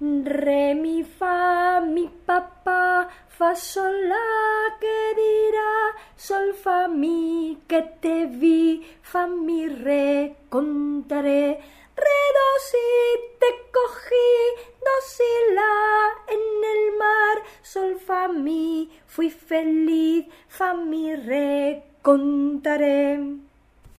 Re, mi, fa, mi, papá, fa, sol, la, que dirá, sol, fa, mi, que te vi, fa, mi, re, contaré, re, do, si, te cogí, do, si, la, en el mar, sol, fa, mi, fui feliz, fa, mi, re, contaré.